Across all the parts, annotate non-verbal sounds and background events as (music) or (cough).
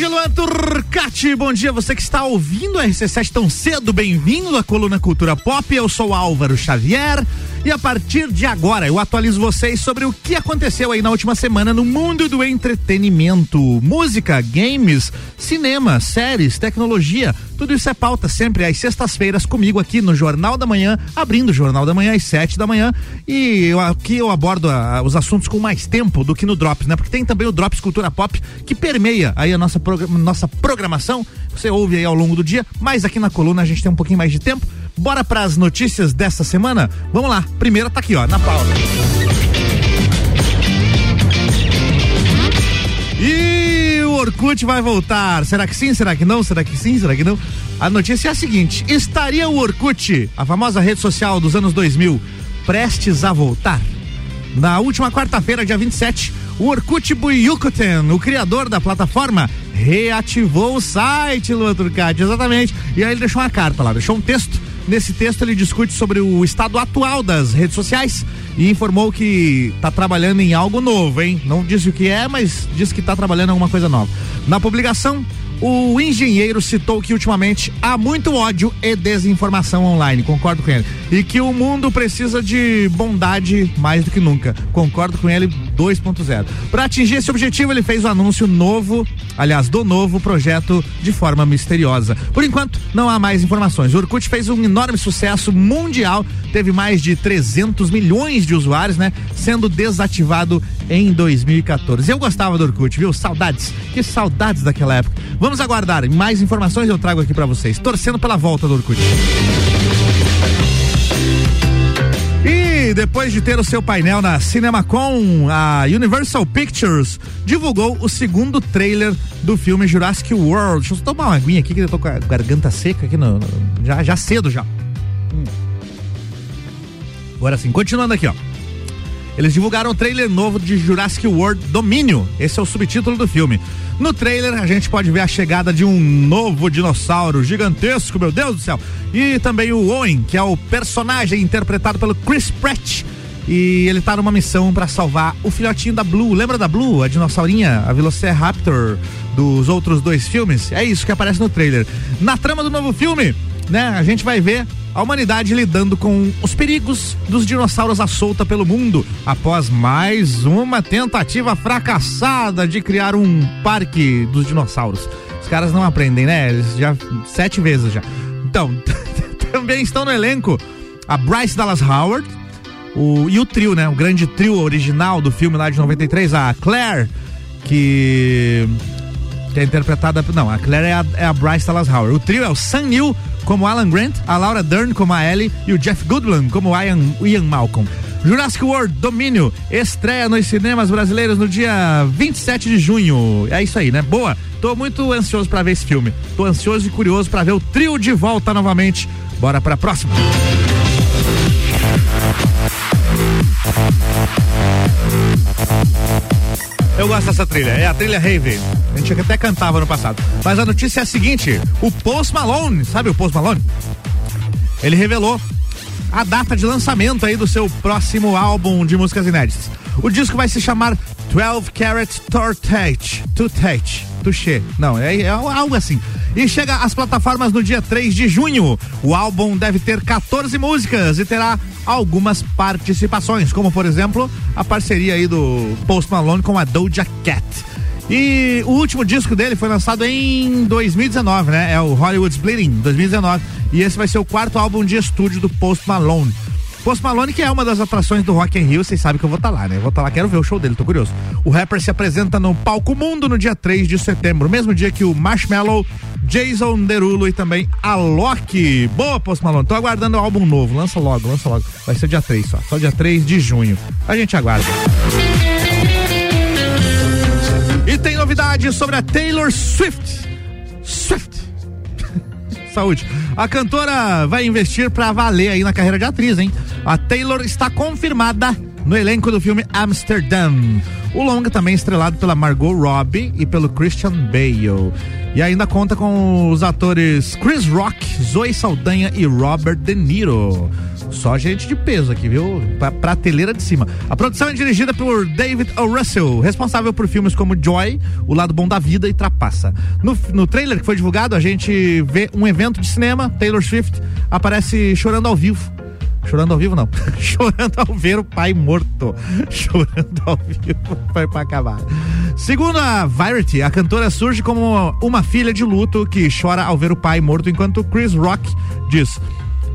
tarde, Luan Turcati. Bom dia, você que está ouvindo a RC7 tão cedo. Bem-vindo à coluna Cultura Pop. Eu sou Álvaro Xavier. E a partir de agora eu atualizo vocês sobre o que aconteceu aí na última semana no mundo do entretenimento. Música, games, cinema, séries, tecnologia. Tudo isso é pauta sempre às sextas-feiras comigo aqui no Jornal da Manhã, abrindo o Jornal da Manhã às sete da manhã. E eu, aqui eu abordo a, a, os assuntos com mais tempo do que no Drops, né? Porque tem também o Drops Cultura Pop que permeia aí a nossa, nossa programação. Você ouve aí ao longo do dia, mas aqui na coluna a gente tem um pouquinho mais de tempo. Bora para as notícias dessa semana? Vamos lá. Primeira tá aqui, ó, na pauta. E o Orkut vai voltar. Será que sim? Será que não? Será que sim? Será que não? A notícia é a seguinte: estaria o Orkut, a famosa rede social dos anos 2000, prestes a voltar? Na última quarta-feira, dia 27, o Orkut Buyukuten, o criador da plataforma, reativou o site, Lua Turcati, exatamente. E aí ele deixou uma carta lá, deixou um texto Nesse texto ele discute sobre o estado atual das redes sociais e informou que está trabalhando em algo novo, hein? Não disse o que é, mas disse que está trabalhando em alguma coisa nova. Na publicação, o engenheiro citou que ultimamente há muito ódio e desinformação online, concordo com ele. E que o mundo precisa de bondade mais do que nunca. Concordo com ele 2.0. Para atingir esse objetivo, ele fez o anúncio novo, aliás, do novo projeto de forma misteriosa. Por enquanto, não há mais informações. O Orkut fez um enorme sucesso mundial, teve mais de 300 milhões de usuários, né? Sendo desativado em 2014. Eu gostava do Orkut, viu? Saudades. Que saudades daquela época. Vamos aguardar. Mais informações eu trago aqui para vocês. Torcendo pela volta do Orkut. E depois de ter o seu painel na CinemaCon, a Universal Pictures divulgou o segundo trailer do filme Jurassic World. Deixa eu tomar uma aguinha aqui que eu tô com a garganta seca aqui no, no já, já cedo já. Hum. Agora sim, continuando aqui, ó. Eles divulgaram o trailer novo de Jurassic World Domínio. Esse é o subtítulo do filme. No trailer, a gente pode ver a chegada de um novo dinossauro gigantesco, meu Deus do céu. E também o Owen, que é o personagem interpretado pelo Chris Pratt. E ele tá numa missão para salvar o filhotinho da Blue. Lembra da Blue, a dinossaurinha, a Velociraptor dos outros dois filmes? É isso que aparece no trailer. Na trama do novo filme, né, a gente vai ver a humanidade lidando com os perigos dos dinossauros à solta pelo mundo após mais uma tentativa fracassada de criar um parque dos dinossauros. Os caras não aprendem, né? Eles já sete vezes já. Então, (laughs) também estão no elenco a Bryce Dallas Howard o, e o trio, né? O grande trio original do filme lá de 93, a Claire, que que é interpretada. Não, a Claire é a, é a Bryce Dallas Howard. O trio é o Sam Neill como Alan Grant, a Laura Dern como a Ellie e o Jeff Goodman como Ian, Ian Malcolm. Jurassic World Domínio estreia nos cinemas brasileiros no dia 27 de junho. É isso aí, né? Boa. Tô muito ansioso para ver esse filme. Tô ansioso e curioso para ver o trio de volta novamente. Bora para a próxima. Eu gosto dessa trilha, é a trilha Rave. A gente até cantava no passado. Mas a notícia é a seguinte: o Post Malone, sabe o Post Malone? Ele revelou a data de lançamento aí do seu próximo álbum de músicas inéditas. O disco vai se chamar 12 Carat Tortage. Touche. Touche. Não, é, é algo assim. E chega às plataformas no dia 3 de junho. O álbum deve ter 14 músicas e terá algumas participações, como por exemplo a parceria aí do Post Malone com a Doja Cat. E o último disco dele foi lançado em 2019, né? É o Hollywood's Bleeding, 2019. E esse vai ser o quarto álbum de estúdio do Post Malone. Post Malone, que é uma das atrações do Rock in Rio, vocês sabem que eu vou estar tá lá, né? Eu vou estar tá lá, quero ver o show dele, tô curioso. O rapper se apresenta no Palco Mundo no dia 3 de setembro, mesmo dia que o Marshmallow, Jason Derulo e também a Loki. Boa, Post Malone, tô aguardando o álbum novo, lança logo, lança logo. Vai ser dia 3 só, só dia 3 de junho. A gente aguarda. E tem novidade sobre a Taylor Swift. Swift. (laughs) Saúde. A cantora vai investir para valer aí na carreira de atriz, hein? A Taylor está confirmada no elenco do filme Amsterdam. O longa também estrelado pela Margot Robbie e pelo Christian Bale. E ainda conta com os atores Chris Rock, Zoe Saldanha e Robert De Niro. Só gente de peso aqui, viu? Pra prateleira de cima. A produção é dirigida por David O. Russell, responsável por filmes como Joy, O Lado Bom da Vida e Trapaça. No, no trailer que foi divulgado, a gente vê um evento de cinema, Taylor Swift aparece chorando ao vivo. Chorando ao vivo, não. (laughs) Chorando ao ver o pai morto. (laughs) Chorando ao vivo. Foi pra acabar. Segundo a Variety, a cantora surge como uma filha de luto que chora ao ver o pai morto, enquanto Chris Rock diz.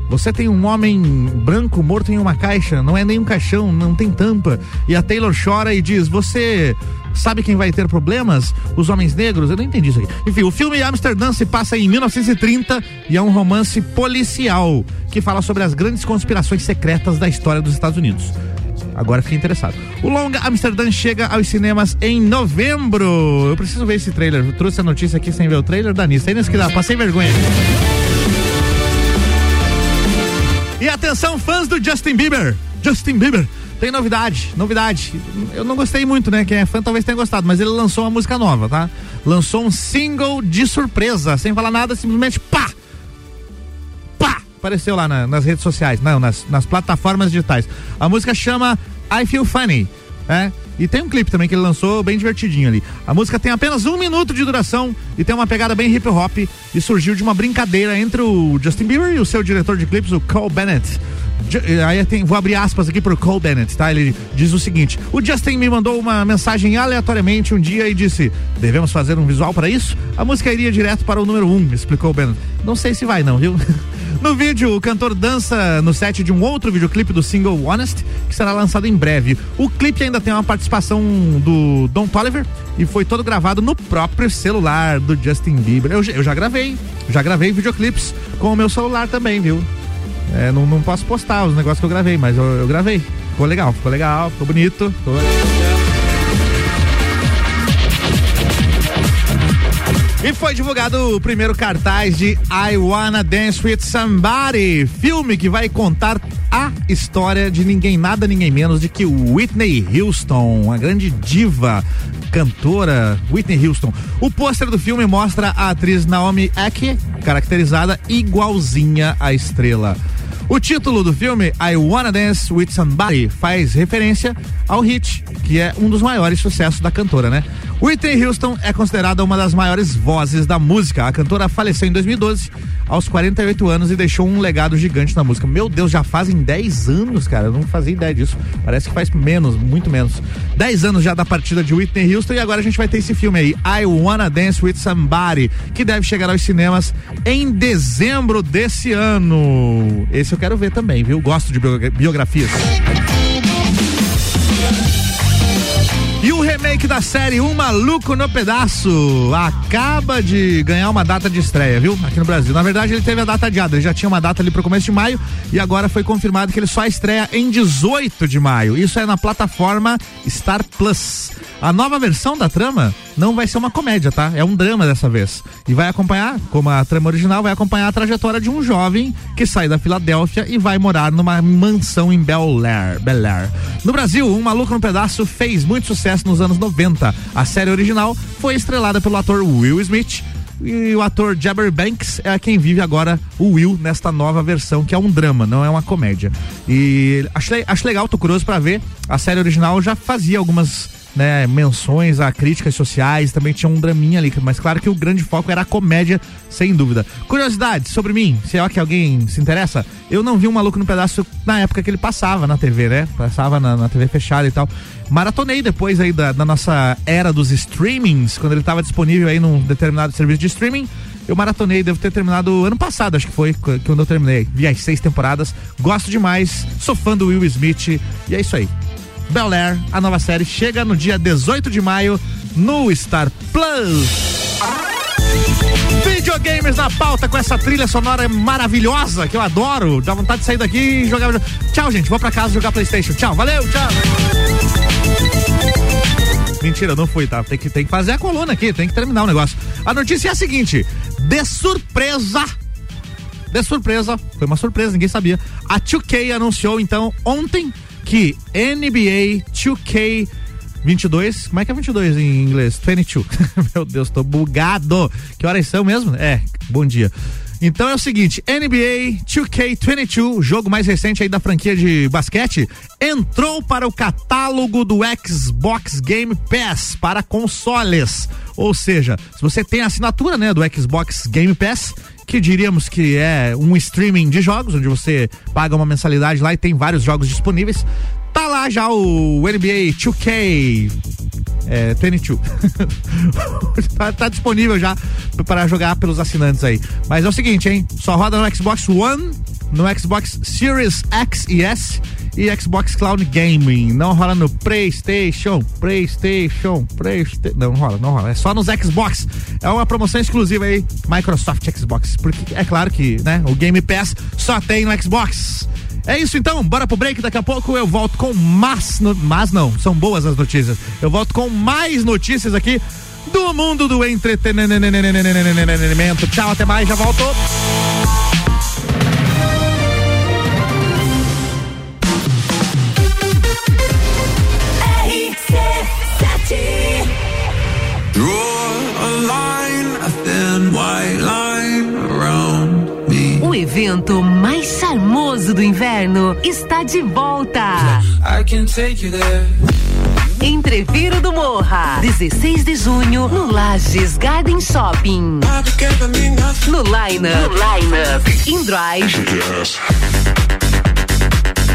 Você tem um homem branco morto em uma caixa, não é nem um caixão, não tem tampa. E a Taylor chora e diz: Você sabe quem vai ter problemas? Os homens negros? Eu não entendi isso aqui. Enfim, o filme Amsterdã se passa em 1930 e é um romance policial que fala sobre as grandes conspirações secretas da história dos Estados Unidos. Agora fiquei interessado. O longa Amsterdã chega aos cinemas em novembro. Eu preciso ver esse trailer. Eu trouxe a notícia aqui sem ver o trailer da Nissa. Aí nesse que dá, passei vergonha. E atenção, fãs do Justin Bieber. Justin Bieber. Tem novidade, novidade. Eu não gostei muito, né? Quem é fã talvez tenha gostado, mas ele lançou uma música nova, tá? Lançou um single de surpresa, sem falar nada, simplesmente pá! Pá! Apareceu lá na, nas redes sociais, não, nas, nas plataformas digitais. A música chama I Feel Funny, é? E tem um clipe também que ele lançou bem divertidinho ali. A música tem apenas um minuto de duração e tem uma pegada bem hip hop e surgiu de uma brincadeira entre o Justin Bieber e o seu diretor de clipes, o Cole Bennett. Aí tem, vou abrir aspas aqui pro Cole Bennett, tá? Ele diz o seguinte: O Justin me mandou uma mensagem aleatoriamente um dia e disse: Devemos fazer um visual para isso? A música iria direto para o número 1, um, explicou o Bennett. Não sei se vai, não, viu? (laughs) No vídeo, o cantor dança no set de um outro videoclipe do single Honest, que será lançado em breve. O clipe ainda tem uma participação do Don Toliver e foi todo gravado no próprio celular do Justin Bieber. Eu, eu já gravei, já gravei videoclipes com o meu celular também, viu? É, não, não posso postar os negócios que eu gravei, mas eu, eu gravei. Ficou legal, ficou legal, ficou bonito. Ficou... E foi divulgado o primeiro cartaz de I Wanna Dance with Somebody, filme que vai contar a história de ninguém nada, ninguém menos de que Whitney Houston, a grande diva cantora Whitney Houston. O pôster do filme mostra a atriz Naomi Eke, caracterizada igualzinha à estrela. O título do filme, I Wanna Dance with Somebody, faz referência ao hit, que é um dos maiores sucessos da cantora, né? Whitney Houston é considerada uma das maiores vozes da música. A cantora faleceu em 2012, aos 48 anos, e deixou um legado gigante na música. Meu Deus, já fazem 10 anos, cara. Eu não fazia ideia disso. Parece que faz menos, muito menos. 10 anos já da partida de Whitney Houston e agora a gente vai ter esse filme aí, I Wanna Dance with Somebody, que deve chegar aos cinemas em dezembro desse ano. Esse eu quero ver também, viu? Gosto de biografias. E o remake da série Um Maluco no Pedaço acaba de ganhar uma data de estreia, viu? Aqui no Brasil. Na verdade, ele teve a data adiada. Ele já tinha uma data ali pro começo de maio e agora foi confirmado que ele só estreia em 18 de maio. Isso é na plataforma Star Plus. A nova versão da trama não vai ser uma comédia, tá? É um drama dessa vez. E vai acompanhar, como a trama original, vai acompanhar a trajetória de um jovem que sai da Filadélfia e vai morar numa mansão em Bel Air. Bel Air. No Brasil, Um Maluco no Pedaço fez muito sucesso nos anos 90. A série original foi estrelada pelo ator Will Smith, e o ator Jabber Banks é quem vive agora o Will nesta nova versão, que é um drama, não é uma comédia. E acho, acho legal, tô curioso para ver. A série original já fazia algumas né, menções a críticas sociais, também tinha um draminha ali, mas claro que o grande foco era a comédia, sem dúvida. Curiosidade sobre mim, se é que alguém se interessa, eu não vi um maluco no pedaço na época que ele passava na TV, né? Passava na, na TV fechada e tal. Maratonei depois aí da, da nossa era dos streamings, quando ele estava disponível aí num determinado serviço de streaming. Eu maratonei, devo ter terminado ano passado, acho que foi quando eu terminei. Vi as seis temporadas, gosto demais, sou fã do Will Smith e é isso aí. Bel Air, a nova série, chega no dia 18 de maio no Star Plus. Videogames na pauta com essa trilha sonora maravilhosa que eu adoro. Dá vontade de sair daqui e jogar. Tchau, gente. Vou pra casa jogar PlayStation. Tchau, valeu, tchau. Mentira, não fui, tá? Tem que, tem que fazer a coluna aqui, tem que terminar o negócio. A notícia é a seguinte: de surpresa. De surpresa, foi uma surpresa, ninguém sabia. A 2K anunciou então ontem que NBA 2K 22, como é que é 22 em inglês? 22. (laughs) Meu Deus, tô bugado. Que horas são mesmo? É, bom dia. Então é o seguinte, NBA 2K22, jogo mais recente aí da franquia de basquete, entrou para o catálogo do Xbox Game Pass para consoles. Ou seja, se você tem a assinatura, né, do Xbox Game Pass, que diríamos que é um streaming de jogos, onde você paga uma mensalidade lá e tem vários jogos disponíveis. Tá lá já o NBA 2K é, 22. (laughs) tá, tá, disponível já para jogar pelos assinantes aí. Mas é o seguinte, hein? Só roda no Xbox One, no Xbox Series X e S e Xbox Cloud Gaming. Não rola no PlayStation, PlayStation, PlayStation. Não, não rola, não rola. É só nos Xbox. É uma promoção exclusiva aí, Microsoft Xbox. Porque é claro que, né, o Game Pass só tem no Xbox. É isso então, bora pro break. Daqui a pouco eu volto com mais. No... Mas não, são boas as notícias. Eu volto com mais notícias aqui do mundo do entretenimento. Tchau, até mais, já volto. Evento mais charmoso do inverno está de volta. Entreviro do Morra, 16 de junho, no Lages Garden Shopping. No Line Up, no. In Drive.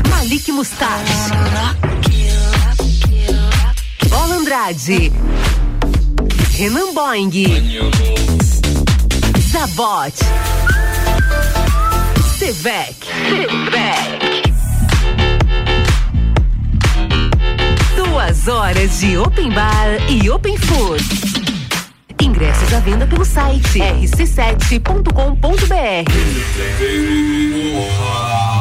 Malik Mustache. Bola Andrade. Renan Boing. Zabot. Sevec. Sevec. Duas horas de open bar e open food. Ingressos à venda pelo site rc7.com.br.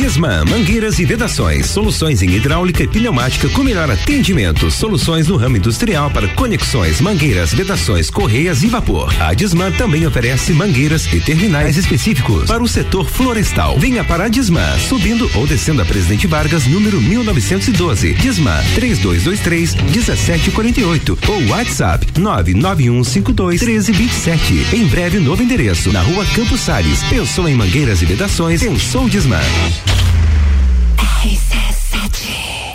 Disman, mangueiras e vedações, soluções em hidráulica e pneumática com melhor atendimento, soluções no ramo industrial para conexões, mangueiras, vedações, correias e vapor. A Disman também oferece mangueiras e terminais específicos para o setor florestal. Venha para a Disman, subindo ou descendo a Presidente Vargas, número 1912. Disman 3223 1748 ou WhatsApp 99152 1327. Em breve novo endereço na Rua Campos Sales. Pensou em mangueiras e vedações? Pensou RC7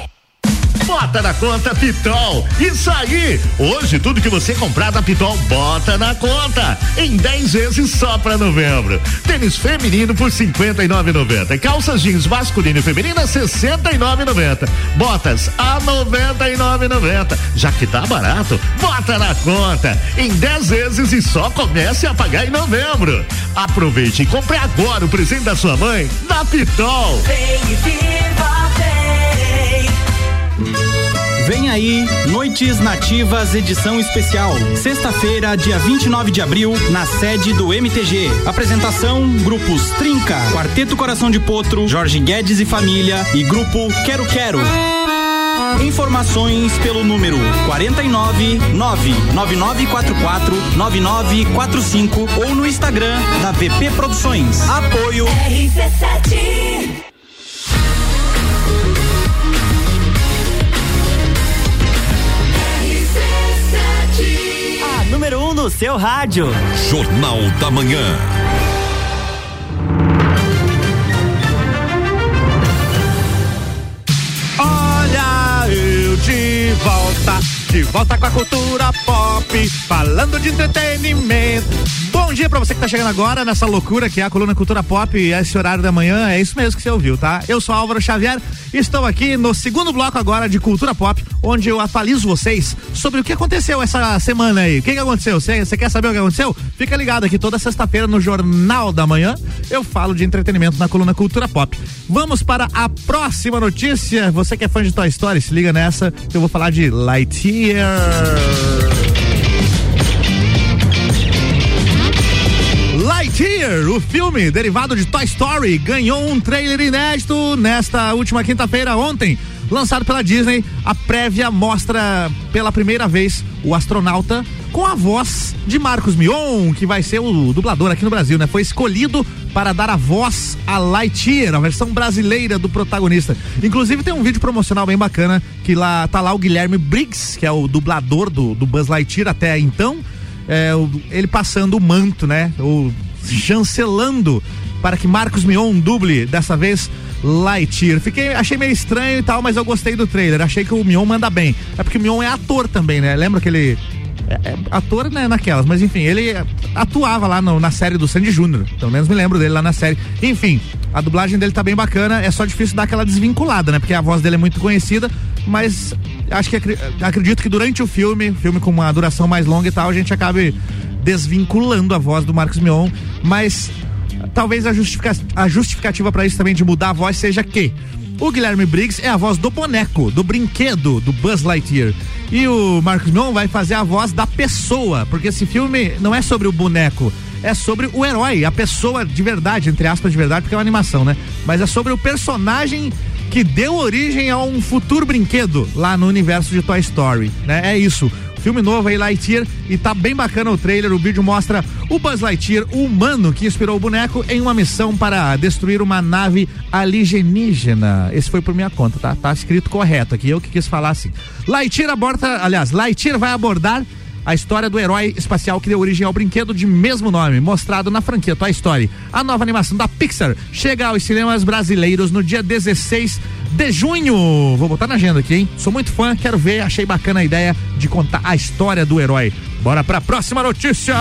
Bota na conta Pitol. Isso aí! Hoje tudo que você comprar da Pitol, bota na conta. Em 10 vezes só para novembro. Tênis feminino por 59,90. Calças jeans masculino e feminina 69,90. Botas a 99,90. Já que tá barato, bota na conta. Em 10 vezes e só comece a pagar em novembro. Aproveite e compre agora o presente da sua mãe na Pitol. Vem e viva, Vem aí, Noites Nativas edição especial. Sexta-feira, dia 29 de abril, na sede do MTG. Apresentação: grupos Trinca, Quarteto Coração de Potro, Jorge Guedes e Família e grupo Quero Quero. Informações pelo número 49 99944 9945 ou no Instagram da VP Produções. Apoio RC7. No seu rádio. Jornal da Manhã. Olha eu de volta de volta com a cultura pop, falando de entretenimento. Bom dia pra você que tá chegando agora nessa loucura que é a coluna Cultura Pop e esse horário da manhã. É isso mesmo que você ouviu, tá? Eu sou Álvaro Xavier e estou aqui no segundo bloco agora de Cultura Pop, onde eu atualizo vocês sobre o que aconteceu essa semana aí. O que, que aconteceu? Você quer saber o que aconteceu? Fica ligado aqui toda sexta-feira no Jornal da Manhã. Eu falo de entretenimento na coluna Cultura Pop. Vamos para a próxima notícia. Você que é fã de Toy Story, se liga nessa eu vou falar de Lightyear. Lightyear, o filme derivado de Toy Story, ganhou um trailer inédito nesta última quinta-feira, ontem. Lançado pela Disney, a prévia mostra pela primeira vez o astronauta com a voz de Marcos Mion, que vai ser o dublador aqui no Brasil, né? Foi escolhido para dar a voz a Lightyear, a versão brasileira do protagonista. Inclusive tem um vídeo promocional bem bacana que lá tá lá o Guilherme Briggs, que é o dublador do, do Buzz Lightyear até então, é, ele passando o manto, né? O chancelando para que Marcos Mion duble dessa vez Lightyear. Fiquei, achei meio estranho e tal, mas eu gostei do trailer. Achei que o Mion manda bem. É porque o Mion é ator também, né? Lembra que ele é, é, ator né, naquelas, mas enfim, ele atuava lá no, na série do Sandy Júnior. Pelo menos me lembro dele lá na série. Enfim, a dublagem dele tá bem bacana, é só difícil dar aquela desvinculada, né? Porque a voz dele é muito conhecida, mas acho que acredito que durante o filme, filme com uma duração mais longa e tal, a gente acabe desvinculando a voz do Marcos Mion, mas talvez a, justifica, a justificativa para isso também de mudar a voz seja que o Guilherme Briggs é a voz do boneco, do brinquedo do Buzz Lightyear. E o Marcos Mion vai fazer a voz da pessoa, porque esse filme não é sobre o boneco, é sobre o herói, a pessoa de verdade, entre aspas de verdade, porque é uma animação, né? Mas é sobre o personagem que deu origem a um futuro brinquedo lá no universo de Toy Story, né? É isso. Filme novo aí, Lightyear, e tá bem bacana o trailer. O vídeo mostra o Buzz Lightyear, o humano que inspirou o boneco, em uma missão para destruir uma nave alienígena. Esse foi por minha conta, tá? Tá escrito correto aqui, eu que quis falar assim. Lightyear aborda, aliás, Lightyear vai abordar a história do herói espacial que deu origem ao brinquedo de mesmo nome, mostrado na franquia Toy Story. A nova animação da Pixar chega aos cinemas brasileiros no dia 16 de junho. Vou botar na agenda aqui, hein? Sou muito fã, quero ver, achei bacana a ideia de contar a história do herói. Bora pra próxima notícia!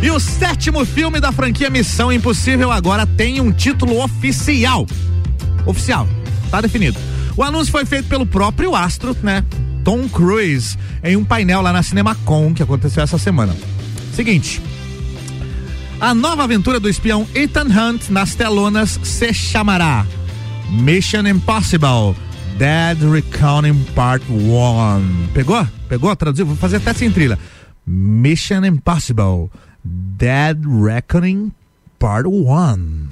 E o sétimo filme da franquia Missão Impossível agora tem um título oficial. Oficial, tá definido. O anúncio foi feito pelo próprio astro, né? Tom Cruise em um painel lá na CinemaCon que aconteceu essa semana. Seguinte, a nova aventura do espião Ethan Hunt nas telonas se chamará Mission Impossible Dead Reckoning Part 1. Pegou? Pegou? Traduziu? Vou fazer até sem trilha. Mission Impossible Dead Reckoning Part 1.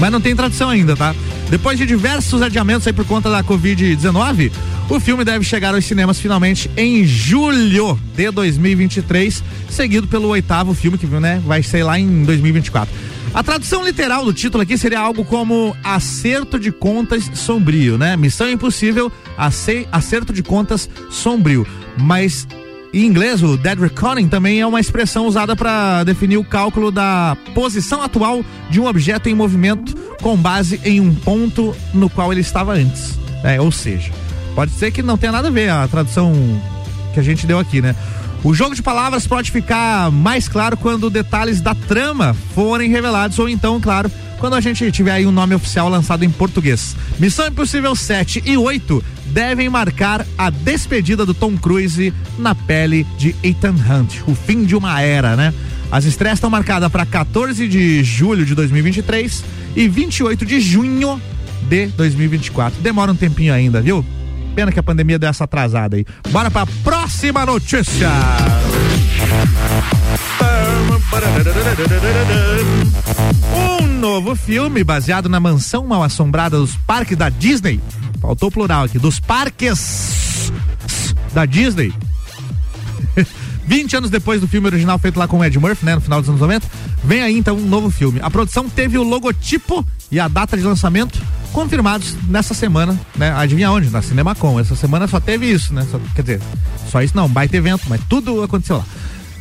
Mas não tem tradução ainda, tá? Depois de diversos adiamentos aí por conta da Covid-19, o filme deve chegar aos cinemas finalmente em julho de 2023, seguido pelo oitavo filme que né, vai ser lá em 2024. A tradução literal do título aqui seria algo como acerto de contas sombrio, né? Missão impossível, acerto de contas sombrio. Mas em inglês, o dead reckoning também é uma expressão usada para definir o cálculo da posição atual de um objeto em movimento com base em um ponto no qual ele estava antes. É, ou seja, Pode ser que não tenha nada a ver a tradução que a gente deu aqui, né? O jogo de palavras pode ficar mais claro quando detalhes da trama forem revelados, ou então, claro, quando a gente tiver aí um nome oficial lançado em português. Missão Impossível 7 e 8 devem marcar a despedida do Tom Cruise na pele de Ethan Hunt, o fim de uma era, né? As estreias estão marcadas para 14 de julho de 2023 e 28 de junho de 2024. Demora um tempinho ainda, viu? Pena que a pandemia deu essa atrasada aí. Bora pra próxima notícia. Um novo filme baseado na mansão mal assombrada dos parques da Disney. Faltou o plural aqui. Dos parques da Disney. (laughs) 20 anos depois do filme original feito lá com Ed Murphy, né, no final dos anos 90, vem aí então um novo filme. A produção teve o logotipo e a data de lançamento confirmados nessa semana, né? Adivinha onde? Na CinemaCon. Essa semana só teve isso, né? Só, quer dizer, só isso não, baita evento, mas tudo aconteceu lá.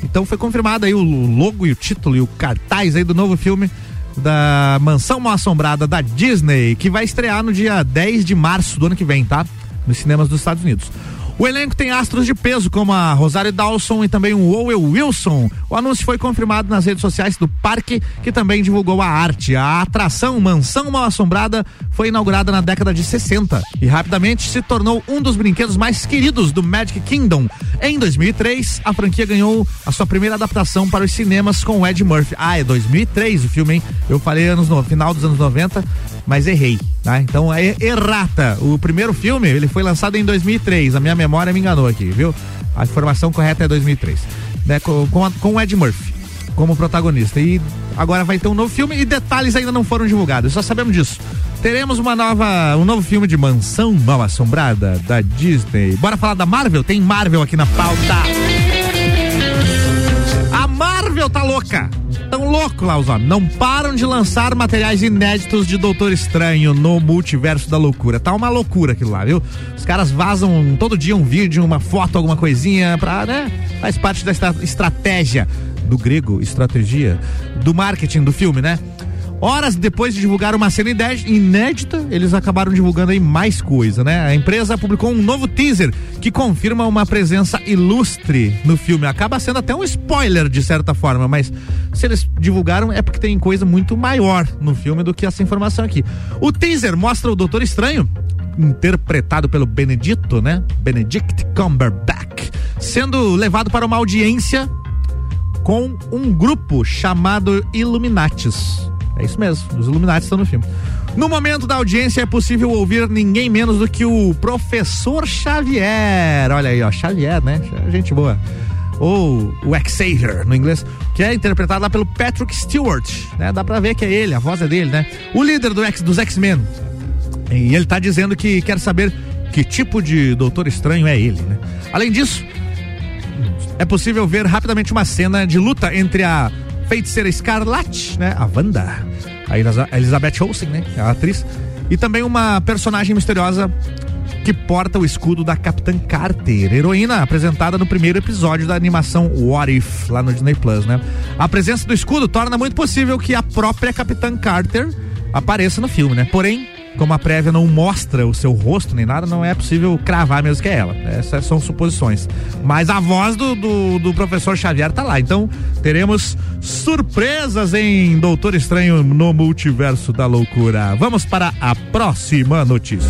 Então foi confirmado aí o logo e o título e o cartaz aí do novo filme da Mansão Mal Assombrada da Disney, que vai estrear no dia 10 de março do ano que vem, tá? nos cinemas dos Estados Unidos. O elenco tem astros de peso como a Rosário Dawson e também o Owen Wilson. O anúncio foi confirmado nas redes sociais do parque, que também divulgou a arte. A atração Mansão Mal Assombrada foi inaugurada na década de 60 e rapidamente se tornou um dos brinquedos mais queridos do Magic Kingdom. Em 2003, a franquia ganhou a sua primeira adaptação para os cinemas com Ed Murphy. Ah, é 2003 o filme, hein? Eu falei anos no final dos anos 90, mas errei, tá? Então é errata. O primeiro filme, ele foi lançado em 2003. A minha memória me enganou aqui, viu? A informação correta é 2003. Né? Com, com, com o Ed Murphy como protagonista. E agora vai ter um novo filme e detalhes ainda não foram divulgados. Só sabemos disso. Teremos uma nova, um novo filme de Mansão Mal Assombrada da Disney. Bora falar da Marvel? Tem Marvel aqui na pauta. A Marvel tá louca. Tão louco lá os homens. Não param de lançar materiais inéditos de Doutor Estranho no multiverso da loucura. Tá uma loucura aquilo lá, viu? Os caras vazam todo dia um vídeo, uma foto, alguma coisinha pra, né? Faz parte da estratégia do grego, estratégia, do marketing do filme, né? Horas depois de divulgar uma cena inédita, eles acabaram divulgando aí mais coisa, né? A empresa publicou um novo teaser que confirma uma presença ilustre no filme. Acaba sendo até um spoiler de certa forma, mas se eles divulgaram é porque tem coisa muito maior no filme do que essa informação aqui. O teaser mostra o Doutor Estranho interpretado pelo Benedito, né? Benedict Cumberbatch, sendo levado para uma audiência com um grupo chamado Illuminatis. É isso mesmo, os Illuminati estão no filme. No momento da audiência é possível ouvir ninguém menos do que o professor Xavier. Olha aí, ó, Xavier, né? Gente boa. Ou o Xavier no inglês, que é interpretado lá pelo Patrick Stewart, né? Dá pra ver que é ele, a voz é dele, né? O líder do X, dos X-Men. E ele tá dizendo que quer saber que tipo de Doutor Estranho é ele, né? Além disso, é possível ver rapidamente uma cena de luta entre a feiticeira Escarlate, né? A Wanda, a Elizabeth Olsen, né? A atriz. E também uma personagem misteriosa que porta o escudo da Capitã Carter, heroína apresentada no primeiro episódio da animação What If, lá no Disney Plus, né? A presença do escudo torna muito possível que a própria Capitã Carter apareça no filme, né? Porém, como a prévia não mostra o seu rosto nem nada, não é possível cravar mesmo que é ela. Essas são suposições. Mas a voz do, do, do, professor Xavier tá lá. Então teremos surpresas em Doutor Estranho no Multiverso da Loucura. Vamos para a próxima notícia.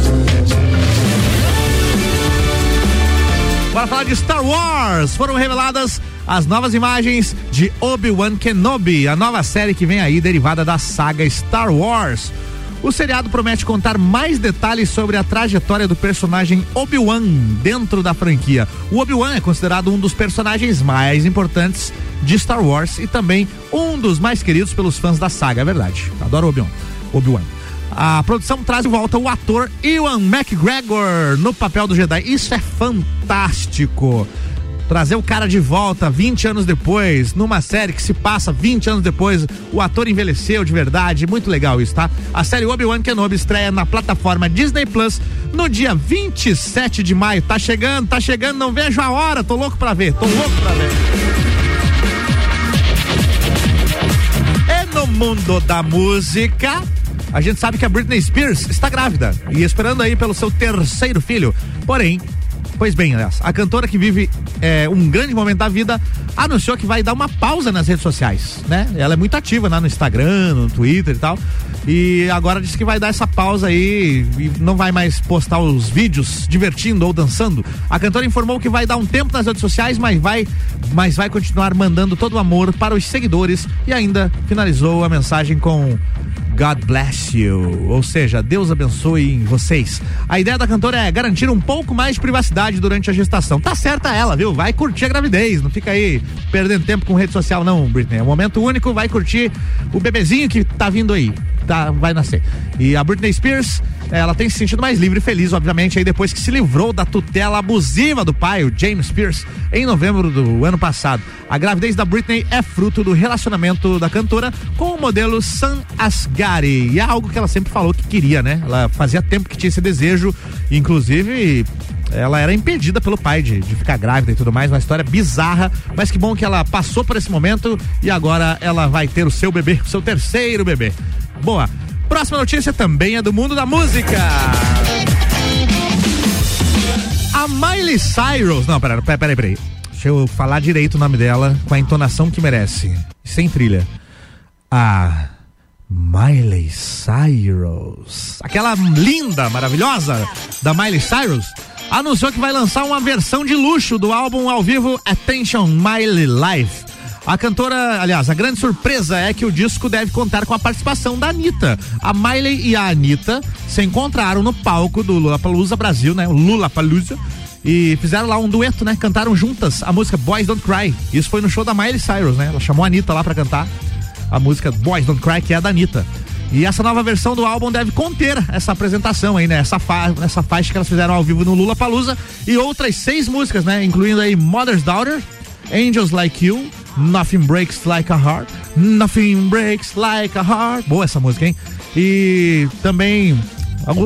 Bora falar de Star Wars. Foram reveladas as novas imagens de Obi-Wan Kenobi, a nova série que vem aí derivada da saga Star Wars. O seriado promete contar mais detalhes sobre a trajetória do personagem Obi-Wan dentro da franquia. O Obi-Wan é considerado um dos personagens mais importantes de Star Wars e também um dos mais queridos pelos fãs da saga, é verdade. Adoro Obi-Wan. Obi-Wan. A produção traz de volta o ator Ewan McGregor no papel do Jedi. Isso é fantástico trazer o cara de volta 20 anos depois, numa série que se passa 20 anos depois, o ator envelheceu de verdade, muito legal isso, tá? A série Obi-Wan Kenobi estreia na plataforma Disney Plus no dia 27 de maio. Tá chegando, tá chegando, não vejo a hora, tô louco pra ver, tô louco pra ver. E no mundo da música, a gente sabe que a Britney Spears está grávida e esperando aí pelo seu terceiro filho. Porém, Pois bem, a cantora que vive é, um grande momento da vida anunciou que vai dar uma pausa nas redes sociais, né? Ela é muito ativa lá no Instagram, no Twitter e tal. E agora disse que vai dar essa pausa aí e não vai mais postar os vídeos divertindo ou dançando. A cantora informou que vai dar um tempo nas redes sociais, mas vai, mas vai continuar mandando todo o amor para os seguidores e ainda finalizou a mensagem com God bless you. Ou seja, Deus abençoe vocês. A ideia da cantora é garantir um pouco mais de privacidade durante a gestação. Tá certa ela, viu? Vai curtir a gravidez. Não fica aí perdendo tempo com rede social, não, Britney. É um momento único, vai curtir o bebezinho que tá vindo aí. Tá, vai nascer. E a Britney Spears, ela tem se sentido mais livre e feliz, obviamente, aí depois que se livrou da tutela abusiva do pai, o James Spears, em novembro do ano passado. A gravidez da Britney é fruto do relacionamento da cantora com o modelo Sam E é algo que ela sempre falou que queria, né? Ela fazia tempo que tinha esse desejo, inclusive ela era impedida pelo pai de, de ficar grávida e tudo mais, uma história bizarra, mas que bom que ela passou por esse momento e agora ela vai ter o seu bebê, o seu terceiro bebê. Boa. Próxima notícia também é do mundo da música. A Miley Cyrus. Não, peraí, peraí, peraí. Deixa eu falar direito o nome dela com a entonação que merece. Sem trilha. A Miley Cyrus. Aquela linda, maravilhosa da Miley Cyrus anunciou que vai lançar uma versão de luxo do álbum ao vivo Attention Miley Life. A cantora, aliás, a grande surpresa é que o disco deve contar com a participação da Anitta. A Miley e a Anitta se encontraram no palco do Lula Palusa Brasil, né? Lula Palusa. E fizeram lá um dueto, né? Cantaram juntas a música Boys Don't Cry. Isso foi no show da Miley Cyrus, né? Ela chamou a Anitta lá pra cantar a música Boys Don't Cry, que é da Anitta. E essa nova versão do álbum deve conter essa apresentação aí, né? Essa, fa essa faixa que elas fizeram ao vivo no Lula Palusa e outras seis músicas, né? Incluindo aí Mother's Daughter, Angels Like You, Nothing Breaks Like a Heart, Nothing Breaks Like a Heart. Boa essa música, hein? E também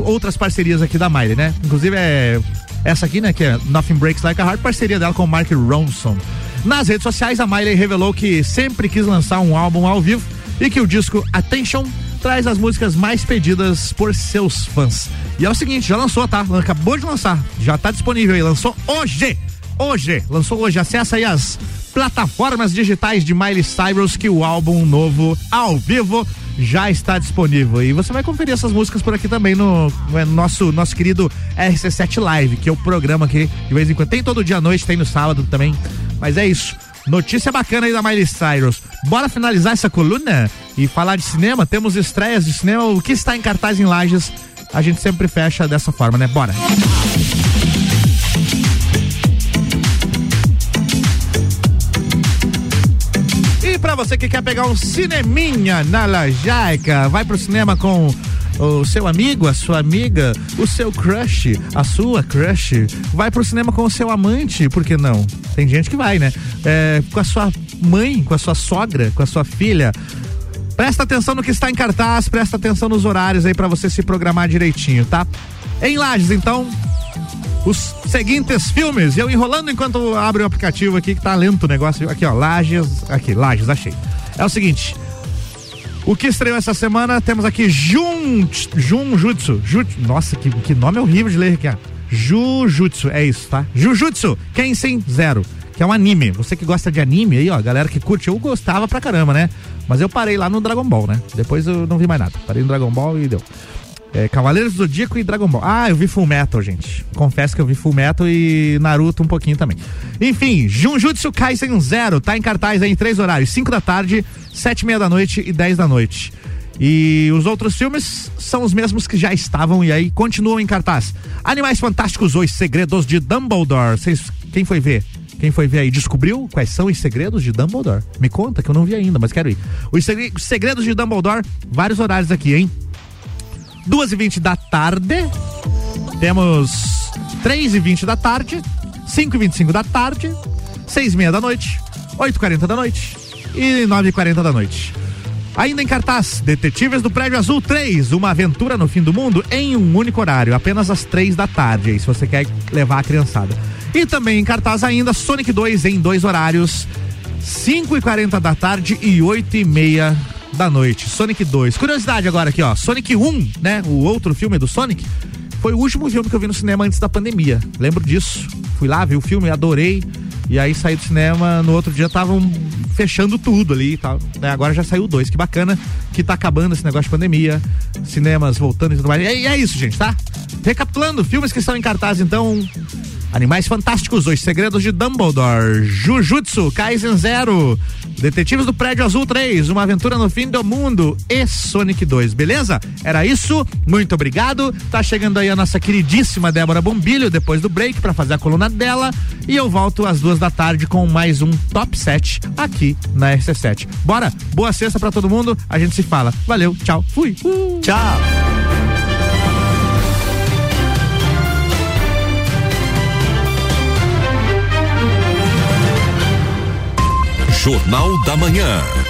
outras parcerias aqui da Miley, né? Inclusive é essa aqui, né? Que é Nothing Breaks Like a Heart, parceria dela com o Mark Ronson. Nas redes sociais, a Miley revelou que sempre quis lançar um álbum ao vivo e que o disco Attention traz as músicas mais pedidas por seus fãs. E é o seguinte, já lançou, tá? Acabou de lançar, já tá disponível aí, lançou hoje. Hoje, lançou hoje. Acessa aí as plataformas digitais de Miley Cyrus que o álbum novo ao vivo já está disponível. E você vai conferir essas músicas por aqui também no, no nosso, nosso querido RC7 Live, que é o programa que de vez em quando tem todo dia à noite, tem no sábado também. Mas é isso. Notícia bacana aí da Miley Cyrus. Bora finalizar essa coluna e falar de cinema? Temos estreias de cinema. O que está em cartaz em Lages? A gente sempre fecha dessa forma, né? Bora. E para você que quer pegar um cineminha na Lajaica, vai pro cinema com o seu amigo, a sua amiga, o seu crush, a sua crush, vai pro cinema com o seu amante, por que não? Tem gente que vai, né? É, com a sua mãe, com a sua sogra, com a sua filha. Presta atenção no que está em cartaz, presta atenção nos horários aí para você se programar direitinho, tá? Em Lages, então, os seguintes filmes. Eu enrolando enquanto abre o aplicativo aqui que tá lento o negócio. Aqui, ó, Lages, aqui, Lages, achei. É o seguinte, o que estreou essa semana, temos aqui Jun, Junjutsu. Jutsu. Nossa, que, que nome horrível de ler aqui. Jujutsu, é isso, tá? Jujutsu, Kensen Zero, que é um anime. Você que gosta de anime aí, ó, galera que curte, eu gostava pra caramba, né? Mas eu parei lá no Dragon Ball, né? Depois eu não vi mais nada. Parei no Dragon Ball e deu. É, Cavaleiros do Zodíaco e Dragon Ball. Ah, eu vi Full Metal, gente. Confesso que eu vi Full Metal e Naruto um pouquinho também. Enfim, Jujutsu Kaisen Zero tá em cartaz aí em três horários: 5 da tarde, sete e meia da noite e 10 da noite. E os outros filmes são os mesmos que já estavam e aí continuam em cartaz. Animais Fantásticos, Os Segredos de Dumbledore. Cês, quem foi ver? Quem foi ver aí descobriu quais são os segredos de Dumbledore? Me conta que eu não vi ainda, mas quero ir. Os segredos de Dumbledore, vários horários aqui, hein? Duas e vinte da tarde, temos três e vinte da tarde, cinco e vinte e cinco da tarde, seis e meia da noite, oito e quarenta da noite e nove e quarenta da noite. Ainda em cartaz, Detetives do Prédio Azul 3, uma aventura no fim do mundo em um único horário, apenas às três da tarde, aí, se você quer levar a criançada. E também em cartaz ainda Sonic 2 em dois horários, 5 e 40 da tarde e 8 e meia da noite. Sonic 2. Curiosidade agora aqui, ó. Sonic 1, né? O outro filme do Sonic. Foi o último filme que eu vi no cinema antes da pandemia. Lembro disso. Fui lá, vi o filme, adorei. E aí saí do cinema, no outro dia estavam fechando tudo ali e tal. Né? Agora já saiu dois. Que bacana que tá acabando esse negócio de pandemia. Cinemas voltando e tudo mais. E é isso, gente, tá? Recapitulando, filmes que estão em cartaz, então. Animais Fantásticos, Os Segredos de Dumbledore, Jujutsu, Kaisen Zero, Detetives do Prédio Azul 3, Uma Aventura no Fim do Mundo e Sonic 2, beleza? Era isso, muito obrigado. Tá chegando aí a nossa queridíssima Débora Bombilho depois do break para fazer a coluna dela e eu volto às duas da tarde com mais um Top 7 aqui na RC7. Bora, boa sexta para todo mundo, a gente se fala. Valeu, tchau, fui. Uh. Tchau. Jornal da Manhã.